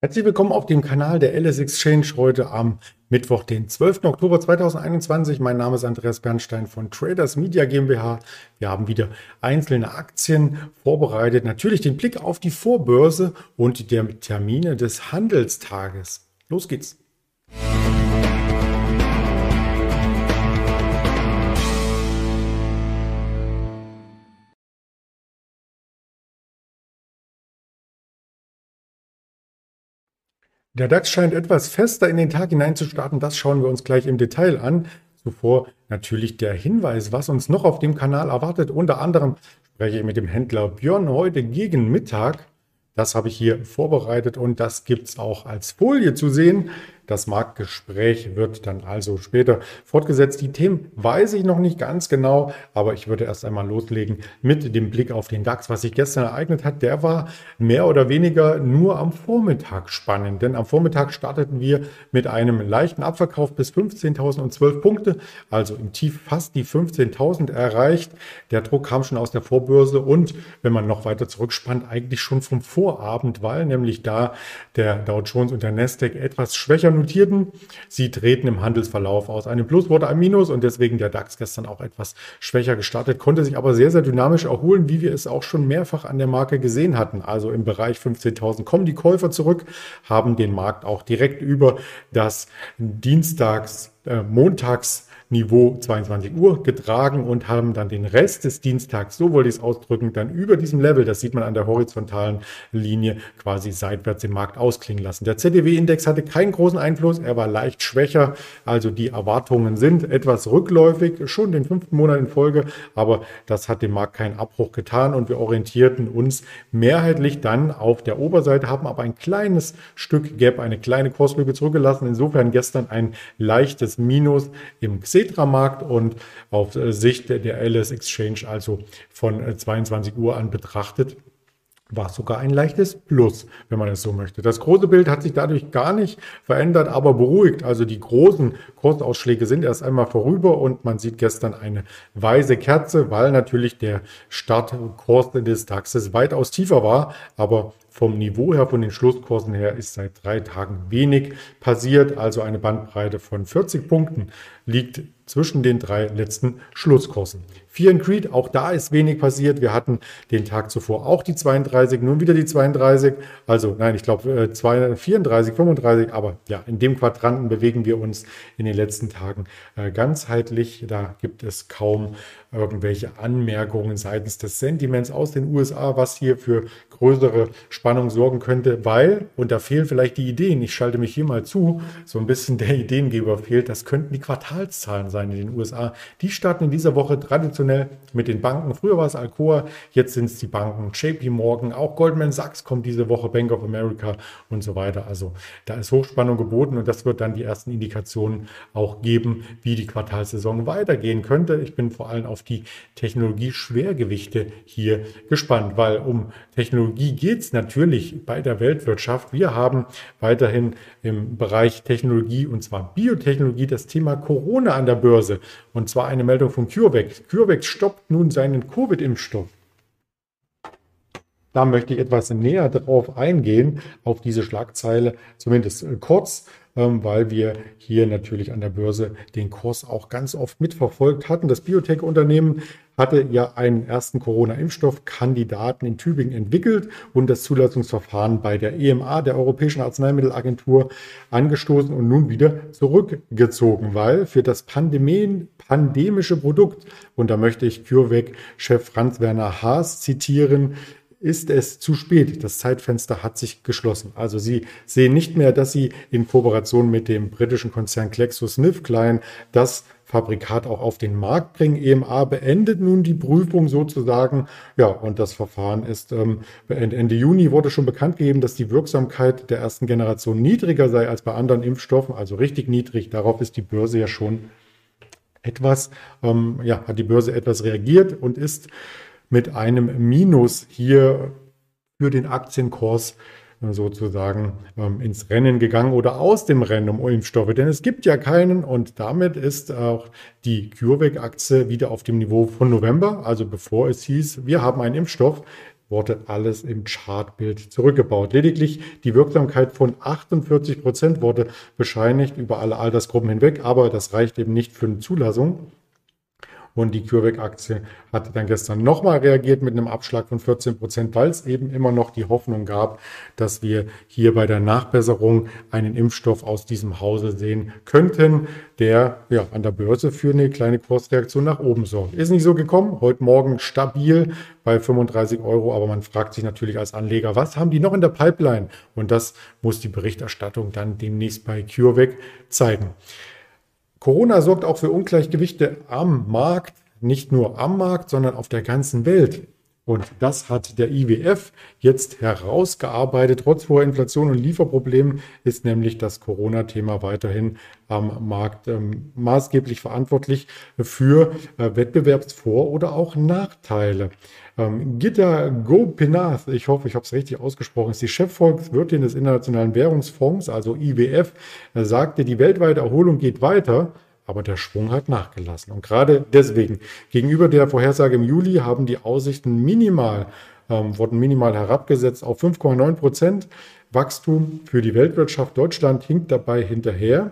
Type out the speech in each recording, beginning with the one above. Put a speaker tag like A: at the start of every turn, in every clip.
A: Herzlich willkommen auf dem Kanal der LS Exchange heute am Mittwoch, den 12. Oktober 2021. Mein Name ist Andreas Bernstein von Traders Media GmbH. Wir haben wieder einzelne Aktien vorbereitet. Natürlich den Blick auf die Vorbörse und die Termine des Handelstages. Los geht's. Der DAX scheint etwas fester in den Tag hineinzustarten. Das schauen wir uns gleich im Detail an. Zuvor natürlich der Hinweis, was uns noch auf dem Kanal erwartet. Unter anderem spreche ich mit dem Händler Björn heute gegen Mittag. Das habe ich hier vorbereitet und das gibt es auch als Folie zu sehen. Das Marktgespräch wird dann also später fortgesetzt. Die Themen weiß ich noch nicht ganz genau, aber ich würde erst einmal loslegen mit dem Blick auf den DAX. Was sich gestern ereignet hat, der war mehr oder weniger nur am Vormittag spannend. Denn am Vormittag starteten wir mit einem leichten Abverkauf bis 15.012 Punkte, also im Tief fast die 15.000 erreicht. Der Druck kam schon aus der Vorbörse und wenn man noch weiter zurückspannt, eigentlich schon vom Vorabend, weil nämlich da der Dow Jones und der Nasdaq etwas schwächer notierten. Sie treten im Handelsverlauf aus einem Plus wurde ein Minus und deswegen der DAX gestern auch etwas schwächer gestartet, konnte sich aber sehr, sehr dynamisch erholen, wie wir es auch schon mehrfach an der Marke gesehen hatten. Also im Bereich 15.000 kommen die Käufer zurück, haben den Markt auch direkt über das Dienstags, äh, Montags Niveau 22 Uhr getragen und haben dann den Rest des Dienstags, so wollte ich es ausdrücken, dann über diesem Level, das sieht man an der horizontalen Linie, quasi seitwärts im Markt ausklingen lassen. Der ZDW-Index hatte keinen großen Einfluss, er war leicht schwächer, also die Erwartungen sind etwas rückläufig, schon den fünften Monat in Folge, aber das hat dem Markt keinen Abbruch getan und wir orientierten uns mehrheitlich dann auf der Oberseite, haben aber ein kleines Stück Gap, eine kleine Kurslücke zurückgelassen. Insofern gestern ein leichtes Minus im XIT Xetra-Markt und auf äh, Sicht der LS Exchange, also von 22 äh, Uhr an betrachtet, war sogar ein leichtes Plus, wenn man es so möchte. Das große Bild hat sich dadurch gar nicht verändert, aber beruhigt. Also die großen Kursausschläge sind erst einmal vorüber und man sieht gestern eine weiße Kerze, weil natürlich der Startkurs des DAXes weitaus tiefer war. Aber vom Niveau her, von den Schlusskursen her, ist seit drei Tagen wenig passiert. Also eine Bandbreite von 40 Punkten liegt zwischen den drei letzten Schlusskursen. Fear and Creed, auch da ist wenig passiert. Wir hatten den Tag zuvor auch die 32, nun wieder die 32. Also nein, ich glaube 34, 35, aber ja, in dem Quadranten bewegen wir uns in den letzten Tagen äh, ganzheitlich. Da gibt es kaum irgendwelche Anmerkungen seitens des Sentiments aus den USA, was hier für größere Spannung sorgen könnte, weil, und da fehlen vielleicht die Ideen, ich schalte mich hier mal zu, so ein bisschen der Ideengeber fehlt, das könnten die Quartalszahlen sein in den USA. Die starten in dieser Woche traditionell mit den Banken. Früher war es Alcoa, jetzt sind es die Banken JP Morgan, auch Goldman Sachs kommt diese Woche, Bank of America und so weiter. Also da ist Hochspannung geboten und das wird dann die ersten Indikationen auch geben, wie die Quartalsaison weitergehen könnte. Ich bin vor allem auf die Technologie-Schwergewichte hier gespannt, weil um Technologie geht es natürlich bei der Weltwirtschaft. Wir haben weiterhin im Bereich Technologie und zwar Biotechnologie das Thema Corona an der Börse. Und zwar eine Meldung von CureVac. CureVac stoppt nun seinen Covid-Impfstoff. Da möchte ich etwas näher drauf eingehen, auf diese Schlagzeile, zumindest äh, kurz, ähm, weil wir hier natürlich an der Börse den Kurs auch ganz oft mitverfolgt hatten. Das Biotech-Unternehmen hatte ja einen ersten Corona-Impfstoff-Kandidaten in Tübingen entwickelt und das Zulassungsverfahren bei der EMA, der Europäischen Arzneimittelagentur, angestoßen und nun wieder zurückgezogen, weil für das Pandemien, pandemische Produkt, und da möchte ich CureVac-Chef Franz-Werner Haas zitieren, ist es zu spät. Das Zeitfenster hat sich geschlossen. Also Sie sehen nicht mehr, dass Sie in Kooperation mit dem britischen Konzern GlaxoSmithKline das Fabrikat auch auf den Markt bringen. EMA beendet nun die Prüfung sozusagen. Ja, und das Verfahren ist ähm, Ende Juni wurde schon bekannt gegeben, dass die Wirksamkeit der ersten Generation niedriger sei als bei anderen Impfstoffen, also richtig niedrig. Darauf ist die Börse ja schon etwas, ähm, ja, hat die Börse etwas reagiert und ist mit einem Minus hier für den Aktienkurs sozusagen ähm, ins Rennen gegangen oder aus dem Rennen um Impfstoffe, denn es gibt ja keinen und damit ist auch die CureVac-Aktie wieder auf dem Niveau von November, also bevor es hieß, wir haben einen Impfstoff, wurde alles im Chartbild zurückgebaut. Lediglich die Wirksamkeit von 48 Prozent wurde bescheinigt über alle Altersgruppen hinweg, aber das reicht eben nicht für eine Zulassung. Und die CureVac-Aktie hat dann gestern nochmal reagiert mit einem Abschlag von 14 Prozent, weil es eben immer noch die Hoffnung gab, dass wir hier bei der Nachbesserung einen Impfstoff aus diesem Hause sehen könnten, der ja an der Börse für eine kleine Kursreaktion nach oben sorgt. Ist nicht so gekommen. Heute Morgen stabil bei 35 Euro, aber man fragt sich natürlich als Anleger, was haben die noch in der Pipeline? Und das muss die Berichterstattung dann demnächst bei CureVac zeigen. Corona sorgt auch für Ungleichgewichte am Markt, nicht nur am Markt, sondern auf der ganzen Welt. Und das hat der IWF jetzt herausgearbeitet. Trotz hoher Inflation und Lieferproblemen ist nämlich das Corona-Thema weiterhin am Markt ähm, maßgeblich verantwortlich für äh, Wettbewerbsvor- oder auch Nachteile. Ähm, Gitta Gopinath, ich hoffe, ich habe es richtig ausgesprochen, ist die Chefvolkswirtin des Internationalen Währungsfonds, also IWF, er sagte, die weltweite Erholung geht weiter aber der Schwung hat nachgelassen. Und gerade deswegen, gegenüber der Vorhersage im Juli haben die Aussichten minimal, ähm, wurden minimal herabgesetzt auf 5,9 Prozent. Wachstum für die Weltwirtschaft. Deutschland hinkt dabei hinterher.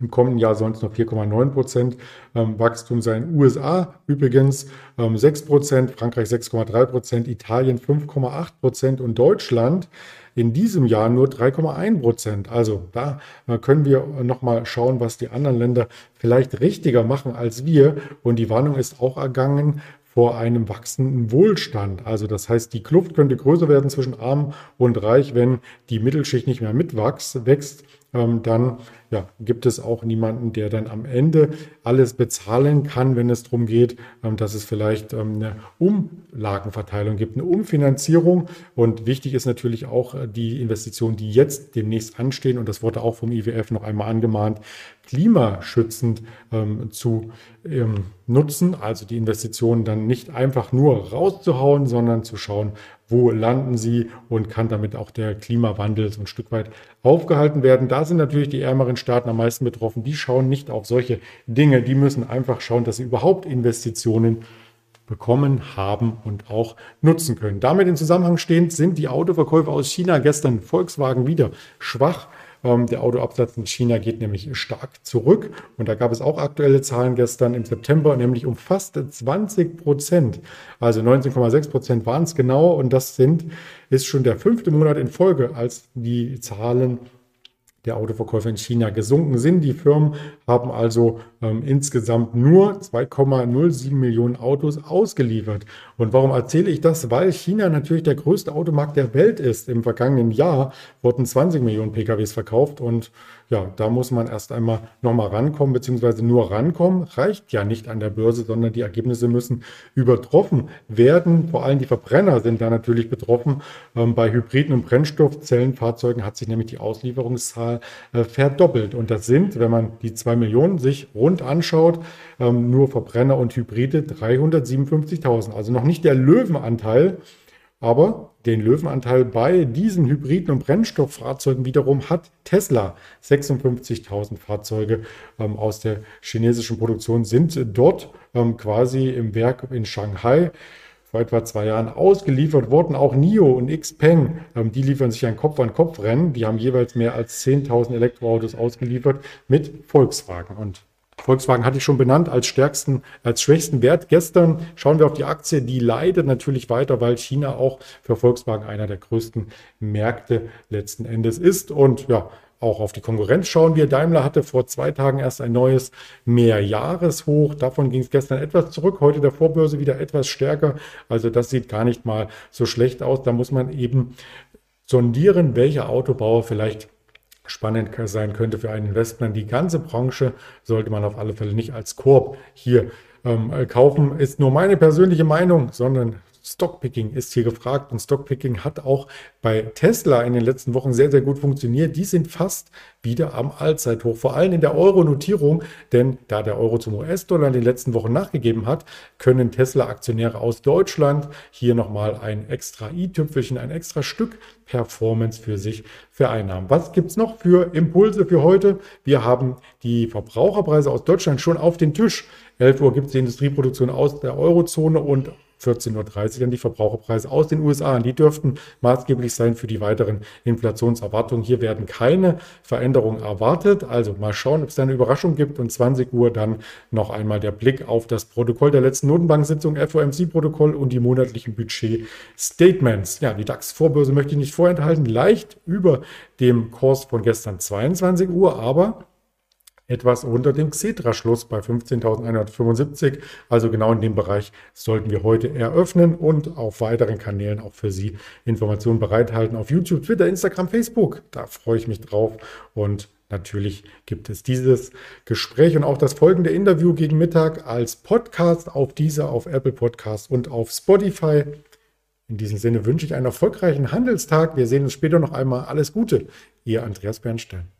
A: Im kommenden Jahr sollen es noch 4,9 Prozent ähm, Wachstum sein. USA übrigens ähm, 6 Prozent, Frankreich 6,3 Prozent, Italien 5,8 Prozent und Deutschland in diesem Jahr nur 3,1 Prozent. Also da äh, können wir nochmal schauen, was die anderen Länder vielleicht richtiger machen als wir. Und die Warnung ist auch ergangen vor einem wachsenden Wohlstand. Also das heißt, die Kluft könnte größer werden zwischen arm und reich, wenn die Mittelschicht nicht mehr mitwächst. Ähm, dann ja, gibt es auch niemanden, der dann am Ende alles bezahlen kann, wenn es darum geht, ähm, dass es vielleicht ähm, eine Umlagenverteilung gibt, eine Umfinanzierung. Und wichtig ist natürlich auch äh, die Investitionen, die jetzt demnächst anstehen. Und das wurde auch vom IWF noch einmal angemahnt, klimaschützend zu nutzen. Also die Investitionen dann nicht einfach nur rauszuhauen, sondern zu schauen, wo landen sie und kann damit auch der Klimawandel so ein Stück weit aufgehalten werden. Da sind natürlich die ärmeren Staaten am meisten betroffen. Die schauen nicht auf solche Dinge. Die müssen einfach schauen, dass sie überhaupt Investitionen bekommen haben und auch nutzen können. Damit in Zusammenhang stehend sind die Autoverkäufe aus China gestern Volkswagen wieder schwach. Ähm, der Autoabsatz in China geht nämlich stark zurück. Und da gab es auch aktuelle Zahlen gestern im September, nämlich um fast 20 Prozent. Also 19,6 Prozent waren es genau. Und das sind, ist schon der fünfte Monat in Folge, als die Zahlen der Autoverkäufer in China gesunken sind. Die Firmen haben also ähm, insgesamt nur 2,07 Millionen Autos ausgeliefert. Und warum erzähle ich das? Weil China natürlich der größte Automarkt der Welt ist. Im vergangenen Jahr wurden 20 Millionen PKWs verkauft und ja, da muss man erst einmal nochmal rankommen, beziehungsweise nur rankommen, reicht ja nicht an der Börse, sondern die Ergebnisse müssen übertroffen werden. Vor allem die Verbrenner sind da natürlich betroffen. Ähm, bei Hybriden und Brennstoffzellenfahrzeugen hat sich nämlich die Auslieferungszahl äh, verdoppelt. Und das sind, wenn man die zwei Millionen sich rund anschaut, ähm, nur Verbrenner und Hybride 357.000. Also noch nicht der Löwenanteil aber den Löwenanteil bei diesen Hybriden und Brennstofffahrzeugen wiederum hat Tesla. 56.000 Fahrzeuge ähm, aus der chinesischen Produktion sind dort ähm, quasi im Werk in Shanghai vor etwa zwei Jahren ausgeliefert worden. Auch NIO und Xpeng, ähm, die liefern sich ein Kopf-an-Kopf-Rennen. Die haben jeweils mehr als 10.000 Elektroautos ausgeliefert mit Volkswagen. Und Volkswagen hatte ich schon benannt als stärksten, als schwächsten Wert. Gestern schauen wir auf die Aktie, die leidet natürlich weiter, weil China auch für Volkswagen einer der größten Märkte letzten Endes ist. Und ja, auch auf die Konkurrenz schauen wir. Daimler hatte vor zwei Tagen erst ein neues Mehrjahreshoch. Davon ging es gestern etwas zurück. Heute der Vorbörse wieder etwas stärker. Also das sieht gar nicht mal so schlecht aus. Da muss man eben sondieren, welcher Autobauer vielleicht spannend sein könnte für ein Investment. Die ganze Branche sollte man auf alle Fälle nicht als Korb hier ähm, kaufen. Ist nur meine persönliche Meinung, sondern Stockpicking ist hier gefragt und Stockpicking hat auch bei Tesla in den letzten Wochen sehr, sehr gut funktioniert. Die sind fast wieder am Allzeithoch, vor allem in der Euro-Notierung, denn da der Euro zum US-Dollar in den letzten Wochen nachgegeben hat, können Tesla-Aktionäre aus Deutschland hier nochmal ein extra i-Tüpfelchen, ein extra Stück Performance für sich vereinnahmen. Was gibt es noch für Impulse für heute? Wir haben die Verbraucherpreise aus Deutschland schon auf den Tisch. 11 Uhr gibt es die Industrieproduktion aus der Eurozone und 14.30 Uhr dann die Verbraucherpreise aus den USA. Und die dürften maßgeblich sein für die weiteren Inflationserwartungen. Hier werden keine Veränderungen erwartet. Also mal schauen, ob es da eine Überraschung gibt. Und 20 Uhr dann noch einmal der Blick auf das Protokoll der letzten Notenbank-Sitzung, FOMC-Protokoll und die monatlichen Budget-Statements. Ja, die DAX-Vorbörse möchte ich nicht vorenthalten. Leicht über dem Kurs von gestern 22 Uhr, aber etwas unter dem Xetra-Schluss bei 15.175. Also genau in dem Bereich sollten wir heute eröffnen und auf weiteren Kanälen auch für Sie Informationen bereithalten auf YouTube, Twitter, Instagram, Facebook. Da freue ich mich drauf und Natürlich gibt es dieses Gespräch und auch das folgende Interview gegen Mittag als Podcast auf dieser, auf Apple Podcast und auf Spotify. In diesem Sinne wünsche ich einen erfolgreichen Handelstag. Wir sehen uns später noch einmal. Alles Gute, Ihr Andreas Bernstein.